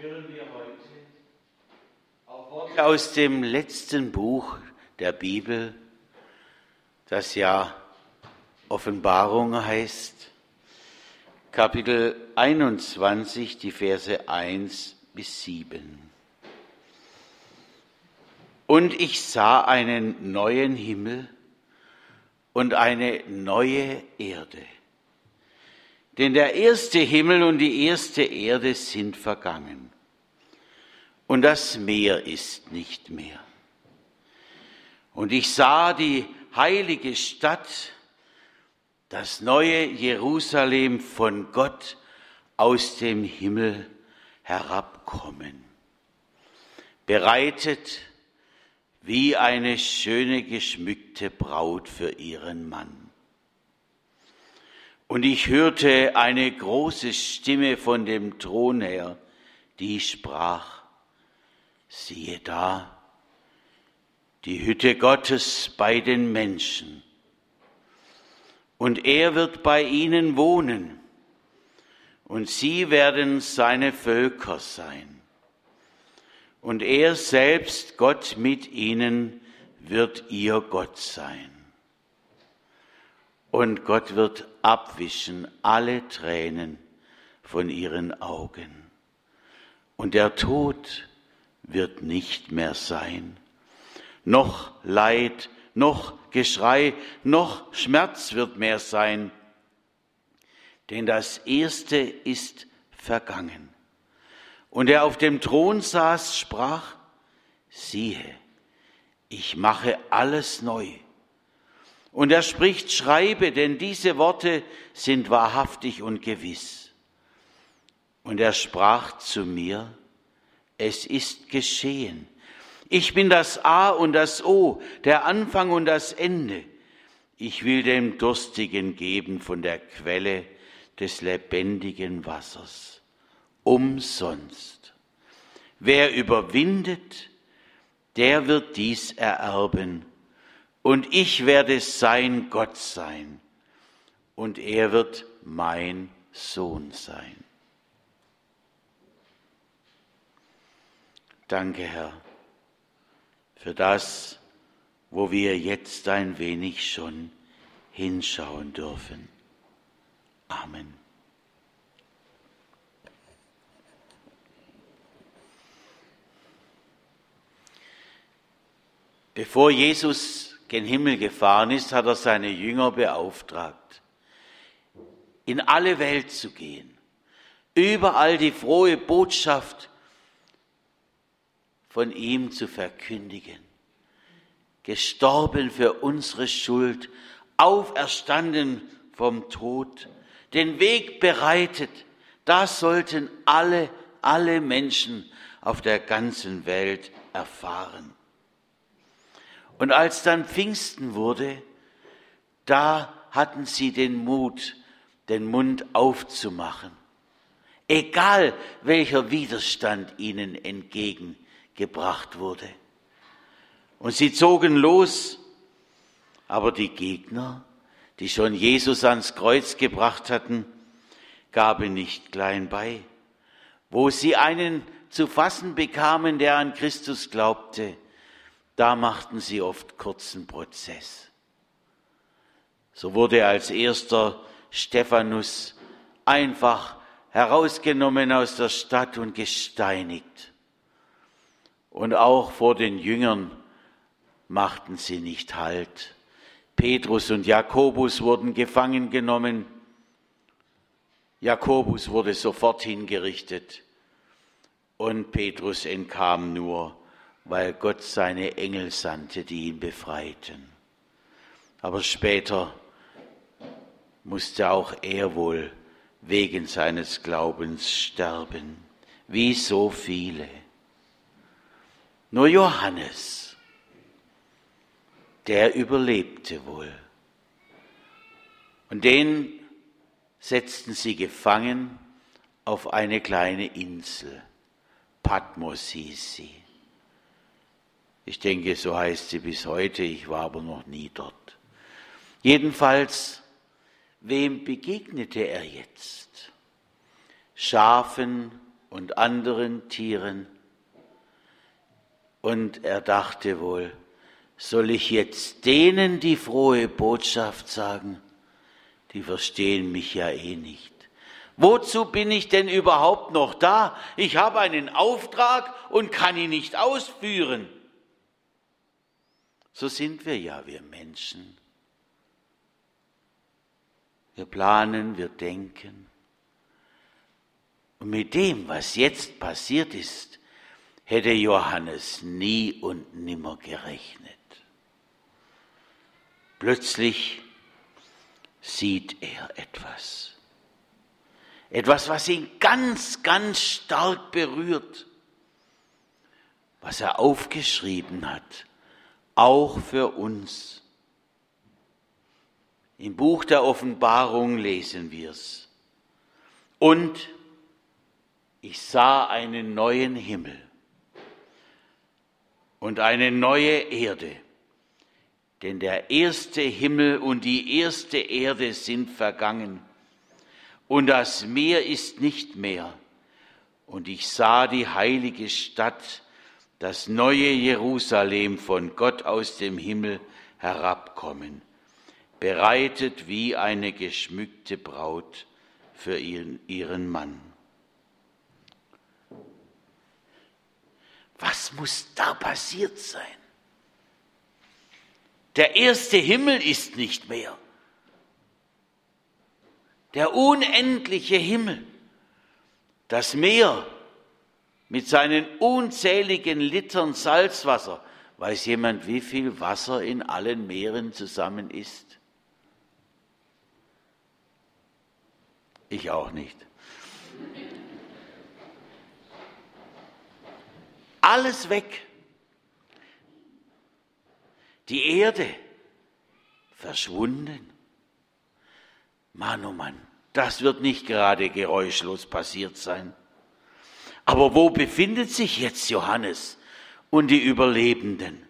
hören wir heute auch Worte aus dem letzten Buch der Bibel, das ja Offenbarung heißt, Kapitel 21, die Verse 1 bis 7. Und ich sah einen neuen Himmel und eine neue Erde. Denn der erste Himmel und die erste Erde sind vergangen. Und das Meer ist nicht mehr. Und ich sah die heilige Stadt, das neue Jerusalem von Gott aus dem Himmel herabkommen, bereitet wie eine schöne geschmückte Braut für ihren Mann. Und ich hörte eine große Stimme von dem Thron her, die sprach, siehe da, die Hütte Gottes bei den Menschen. Und er wird bei ihnen wohnen, und sie werden seine Völker sein. Und er selbst, Gott mit ihnen, wird ihr Gott sein. Und Gott wird abwischen alle Tränen von ihren Augen. Und der Tod wird nicht mehr sein. Noch Leid, noch Geschrei, noch Schmerz wird mehr sein. Denn das Erste ist vergangen. Und er auf dem Thron saß, sprach, siehe, ich mache alles neu. Und er spricht, schreibe, denn diese Worte sind wahrhaftig und gewiss. Und er sprach zu mir, es ist geschehen. Ich bin das A und das O, der Anfang und das Ende. Ich will dem Durstigen geben von der Quelle des lebendigen Wassers. Umsonst. Wer überwindet, der wird dies ererben und ich werde sein Gott sein und er wird mein Sohn sein. Danke, Herr, für das, wo wir jetzt ein wenig schon hinschauen dürfen. Amen. Bevor Jesus gen Himmel gefahren ist, hat er seine Jünger beauftragt, in alle Welt zu gehen, überall die frohe Botschaft von ihm zu verkündigen. Gestorben für unsere Schuld, auferstanden vom Tod, den Weg bereitet, das sollten alle, alle Menschen auf der ganzen Welt erfahren. Und als dann Pfingsten wurde, da hatten sie den Mut, den Mund aufzumachen, egal welcher Widerstand ihnen entgegengebracht wurde. Und sie zogen los, aber die Gegner, die schon Jesus ans Kreuz gebracht hatten, gaben nicht klein bei. Wo sie einen zu fassen bekamen, der an Christus glaubte, da machten sie oft kurzen Prozess. So wurde als erster Stephanus einfach herausgenommen aus der Stadt und gesteinigt. Und auch vor den Jüngern machten sie nicht Halt. Petrus und Jakobus wurden gefangen genommen. Jakobus wurde sofort hingerichtet und Petrus entkam nur weil Gott seine Engel sandte, die ihn befreiten. Aber später musste auch er wohl wegen seines Glaubens sterben, wie so viele. Nur Johannes, der überlebte wohl. Und den setzten sie gefangen auf eine kleine Insel. Patmos hieß sie. Ich denke, so heißt sie bis heute, ich war aber noch nie dort. Jedenfalls, wem begegnete er jetzt? Schafen und anderen Tieren. Und er dachte wohl, soll ich jetzt denen die frohe Botschaft sagen? Die verstehen mich ja eh nicht. Wozu bin ich denn überhaupt noch da? Ich habe einen Auftrag und kann ihn nicht ausführen. So sind wir ja, wir Menschen. Wir planen, wir denken. Und mit dem, was jetzt passiert ist, hätte Johannes nie und nimmer gerechnet. Plötzlich sieht er etwas. Etwas, was ihn ganz, ganz stark berührt, was er aufgeschrieben hat, auch für uns. Im Buch der Offenbarung lesen wir es. Und ich sah einen neuen Himmel und eine neue Erde, denn der erste Himmel und die erste Erde sind vergangen und das Meer ist nicht mehr. Und ich sah die heilige Stadt, das neue Jerusalem von Gott aus dem Himmel herabkommen bereitet wie eine geschmückte Braut für ihren, ihren Mann. Was muss da passiert sein? Der erste Himmel ist nicht mehr. Der unendliche Himmel, das Meer mit seinen unzähligen Litern Salzwasser. Weiß jemand, wie viel Wasser in allen Meeren zusammen ist? Ich auch nicht. Alles weg. Die Erde verschwunden. Mann, oh Mann, das wird nicht gerade geräuschlos passiert sein. Aber wo befindet sich jetzt Johannes und die Überlebenden?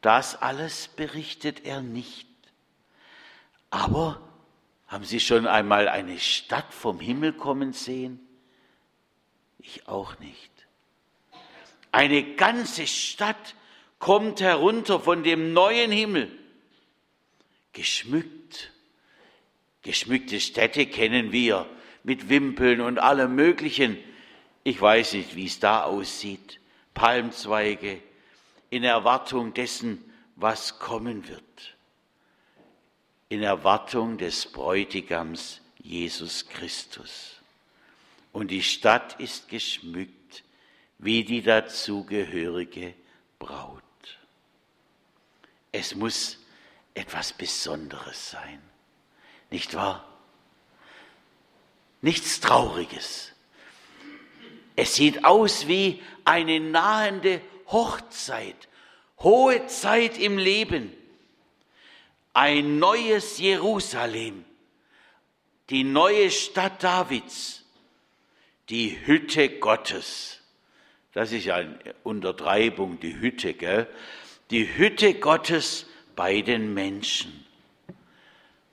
Das alles berichtet er nicht. Aber haben Sie schon einmal eine Stadt vom Himmel kommen sehen? Ich auch nicht. Eine ganze Stadt kommt herunter von dem neuen Himmel, geschmückt. Geschmückte Städte kennen wir mit Wimpeln und allem Möglichen. Ich weiß nicht, wie es da aussieht. Palmzweige in Erwartung dessen, was kommen wird in Erwartung des Bräutigams Jesus Christus. Und die Stadt ist geschmückt wie die dazugehörige Braut. Es muss etwas Besonderes sein, nicht wahr? Nichts Trauriges. Es sieht aus wie eine nahende Hochzeit, hohe Zeit im Leben ein neues Jerusalem, die neue Stadt Davids, die Hütte Gottes. Das ist ja eine Untertreibung, die Hütte, gell? Die Hütte Gottes bei den Menschen.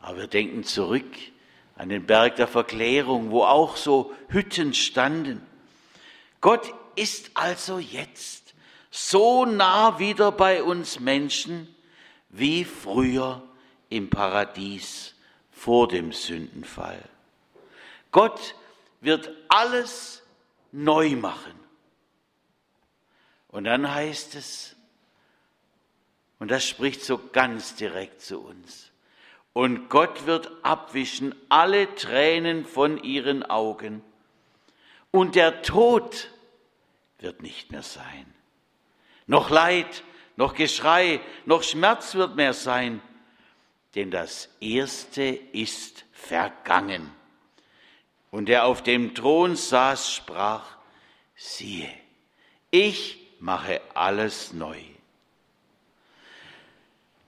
Aber wir denken zurück an den Berg der Verklärung, wo auch so Hütten standen. Gott ist also jetzt so nah wieder bei uns Menschen wie früher im Paradies vor dem Sündenfall. Gott wird alles neu machen. Und dann heißt es, und das spricht so ganz direkt zu uns, und Gott wird abwischen alle Tränen von ihren Augen, und der Tod wird nicht mehr sein. Noch Leid, noch Geschrei, noch Schmerz wird mehr sein, denn das Erste ist vergangen. Und der auf dem Thron saß, sprach, siehe, ich mache alles neu.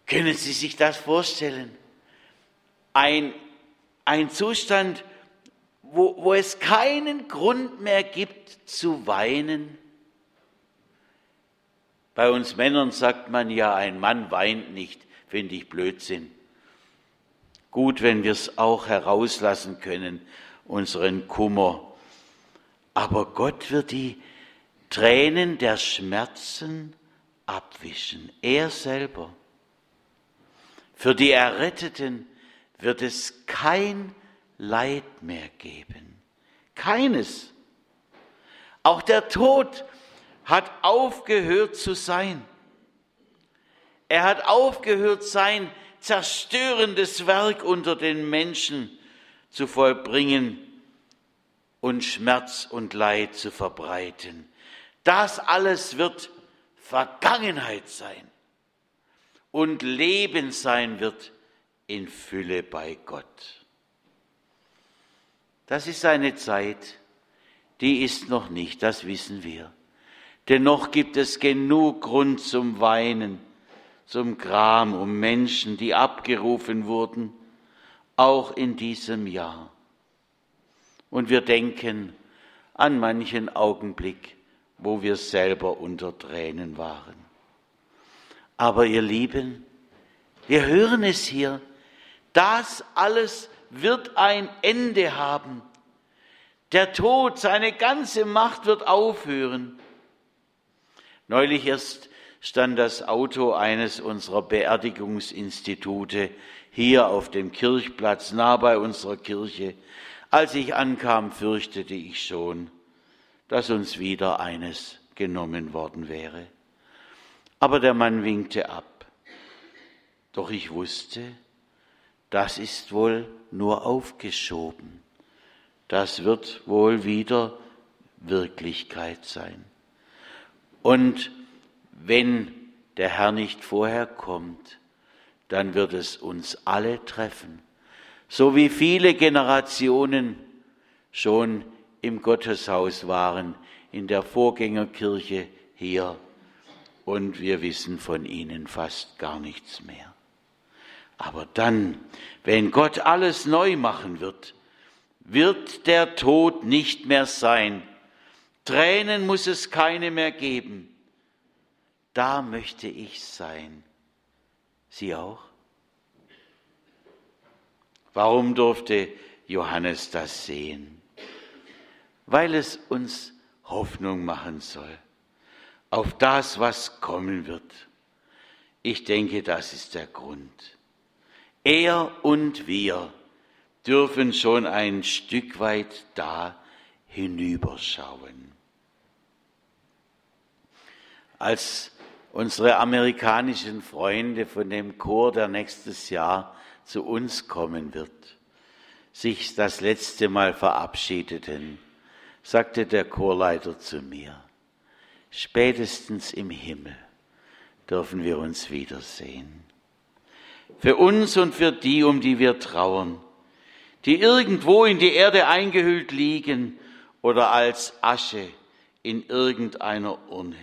Können Sie sich das vorstellen? Ein, ein Zustand, wo, wo es keinen Grund mehr gibt zu weinen. Bei uns Männern sagt man ja, ein Mann weint nicht, finde ich Blödsinn gut, wenn wir es auch herauslassen können, unseren Kummer. aber Gott wird die Tränen der Schmerzen abwischen, er selber. Für die Erretteten wird es kein Leid mehr geben. Keines. Auch der Tod hat aufgehört zu sein. Er hat aufgehört, sein zerstörendes Werk unter den Menschen zu vollbringen und Schmerz und Leid zu verbreiten. Das alles wird Vergangenheit sein und Leben sein wird in Fülle bei Gott. Das ist eine Zeit, die ist noch nicht, das wissen wir. Dennoch gibt es genug Grund zum Weinen, zum Gram um Menschen, die abgerufen wurden, auch in diesem Jahr. Und wir denken an manchen Augenblick, wo wir selber unter Tränen waren. Aber ihr Lieben, wir hören es hier, das alles wird ein Ende haben. Der Tod, seine ganze Macht wird aufhören. Neulich erst stand das Auto eines unserer Beerdigungsinstitute hier auf dem Kirchplatz nah bei unserer Kirche. Als ich ankam, fürchtete ich schon, dass uns wieder eines genommen worden wäre. Aber der Mann winkte ab. Doch ich wusste, das ist wohl nur aufgeschoben. Das wird wohl wieder Wirklichkeit sein. Und wenn der Herr nicht vorher kommt, dann wird es uns alle treffen, so wie viele Generationen schon im Gotteshaus waren, in der Vorgängerkirche hier, und wir wissen von ihnen fast gar nichts mehr. Aber dann, wenn Gott alles neu machen wird, wird der Tod nicht mehr sein. Tränen muss es keine mehr geben. Da möchte ich sein. Sie auch? Warum durfte Johannes das sehen? Weil es uns Hoffnung machen soll auf das, was kommen wird. Ich denke, das ist der Grund. Er und wir dürfen schon ein Stück weit da hinüberschauen. Als unsere amerikanischen Freunde von dem Chor, der nächstes Jahr zu uns kommen wird, sich das letzte Mal verabschiedeten, sagte der Chorleiter zu mir, spätestens im Himmel dürfen wir uns wiedersehen für uns und für die, um die wir trauern, die irgendwo in die Erde eingehüllt liegen oder als Asche in irgendeiner Urne.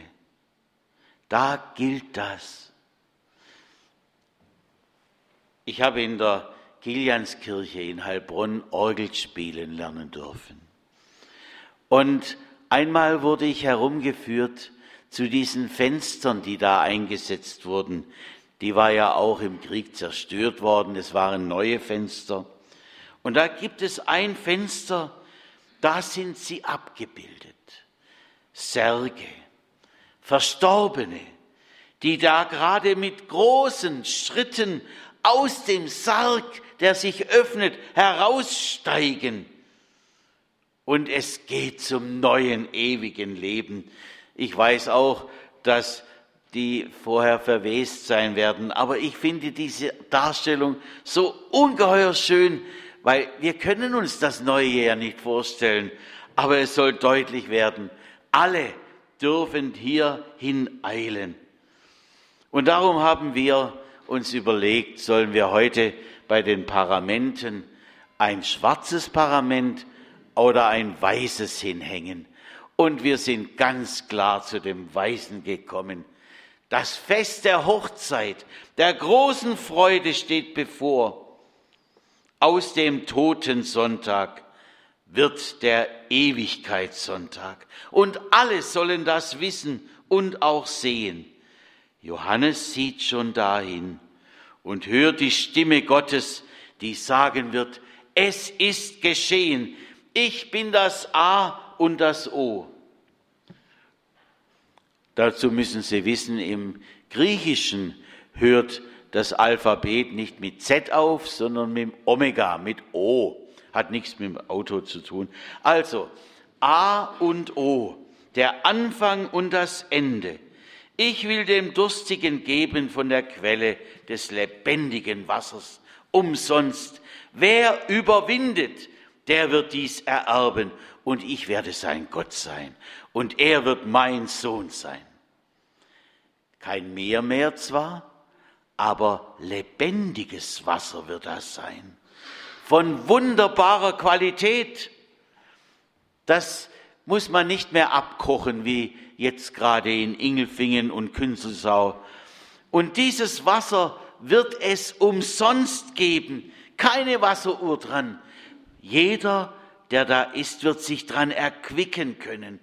Da gilt das. Ich habe in der Kilianskirche in Heilbronn Orgel spielen lernen dürfen. Und einmal wurde ich herumgeführt zu diesen Fenstern, die da eingesetzt wurden, die war ja auch im Krieg zerstört worden. Es waren neue Fenster. Und da gibt es ein Fenster, da sind sie abgebildet. Särge, Verstorbene, die da gerade mit großen Schritten aus dem Sarg, der sich öffnet, heraussteigen. Und es geht zum neuen, ewigen Leben. Ich weiß auch, dass die vorher verwest sein werden. Aber ich finde diese Darstellung so ungeheuer schön, weil wir können uns das neue ja nicht vorstellen. Aber es soll deutlich werden, alle dürfen hierhin eilen. Und darum haben wir uns überlegt, sollen wir heute bei den Paramenten ein schwarzes Parament oder ein weißes hinhängen. Und wir sind ganz klar zu dem Weißen gekommen. Das Fest der Hochzeit, der großen Freude steht bevor. Aus dem Totensonntag wird der Ewigkeitssonntag. Und alle sollen das wissen und auch sehen. Johannes sieht schon dahin und hört die Stimme Gottes, die sagen wird, es ist geschehen. Ich bin das A und das O. Dazu müssen Sie wissen, im Griechischen hört das Alphabet nicht mit Z auf, sondern mit Omega, mit O. Hat nichts mit dem Auto zu tun. Also A und O, der Anfang und das Ende. Ich will dem Durstigen geben von der Quelle des lebendigen Wassers, umsonst. Wer überwindet, der wird dies ererben, und ich werde sein Gott sein, und er wird mein Sohn sein. Kein Meer mehr zwar, aber lebendiges Wasser wird das sein. Von wunderbarer Qualität. Das muss man nicht mehr abkochen, wie jetzt gerade in Ingelfingen und Künzelsau. Und dieses Wasser wird es umsonst geben. Keine Wasseruhr dran. Jeder, der da ist, wird sich dran erquicken können.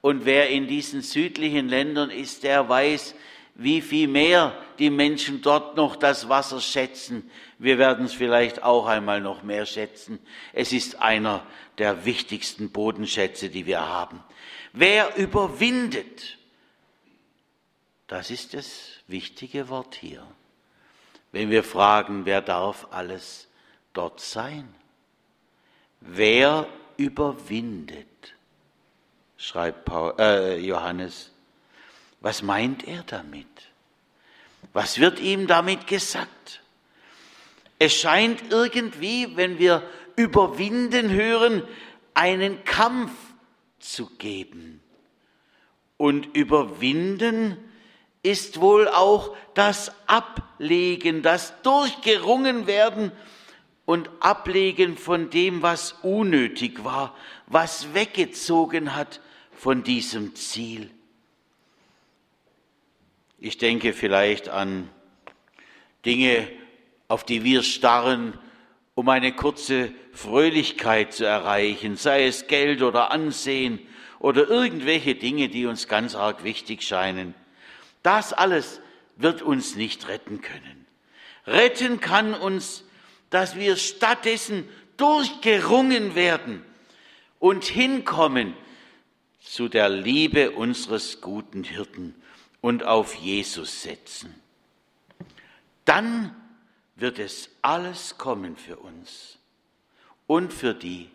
Und wer in diesen südlichen Ländern ist, der weiß, wie viel mehr die Menschen dort noch das Wasser schätzen. Wir werden es vielleicht auch einmal noch mehr schätzen. Es ist einer der wichtigsten Bodenschätze, die wir haben. Wer überwindet, das ist das wichtige Wort hier. Wenn wir fragen, wer darf alles dort sein? Wer überwindet, schreibt Paul, äh, Johannes. Was meint er damit? Was wird ihm damit gesagt? Es scheint irgendwie, wenn wir überwinden hören, einen Kampf zu geben. Und überwinden ist wohl auch das Ablegen, das Durchgerungen werden und Ablegen von dem, was unnötig war, was weggezogen hat von diesem Ziel. Ich denke vielleicht an Dinge, auf die wir starren, um eine kurze Fröhlichkeit zu erreichen, sei es Geld oder Ansehen oder irgendwelche Dinge, die uns ganz arg wichtig scheinen. Das alles wird uns nicht retten können. Retten kann uns, dass wir stattdessen durchgerungen werden und hinkommen zu der Liebe unseres guten Hirten und auf Jesus setzen. Dann wird es alles kommen für uns und für die,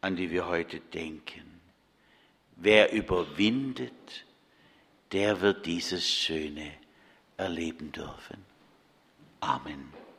an die wir heute denken. Wer überwindet, der wird dieses Schöne erleben dürfen. Amen.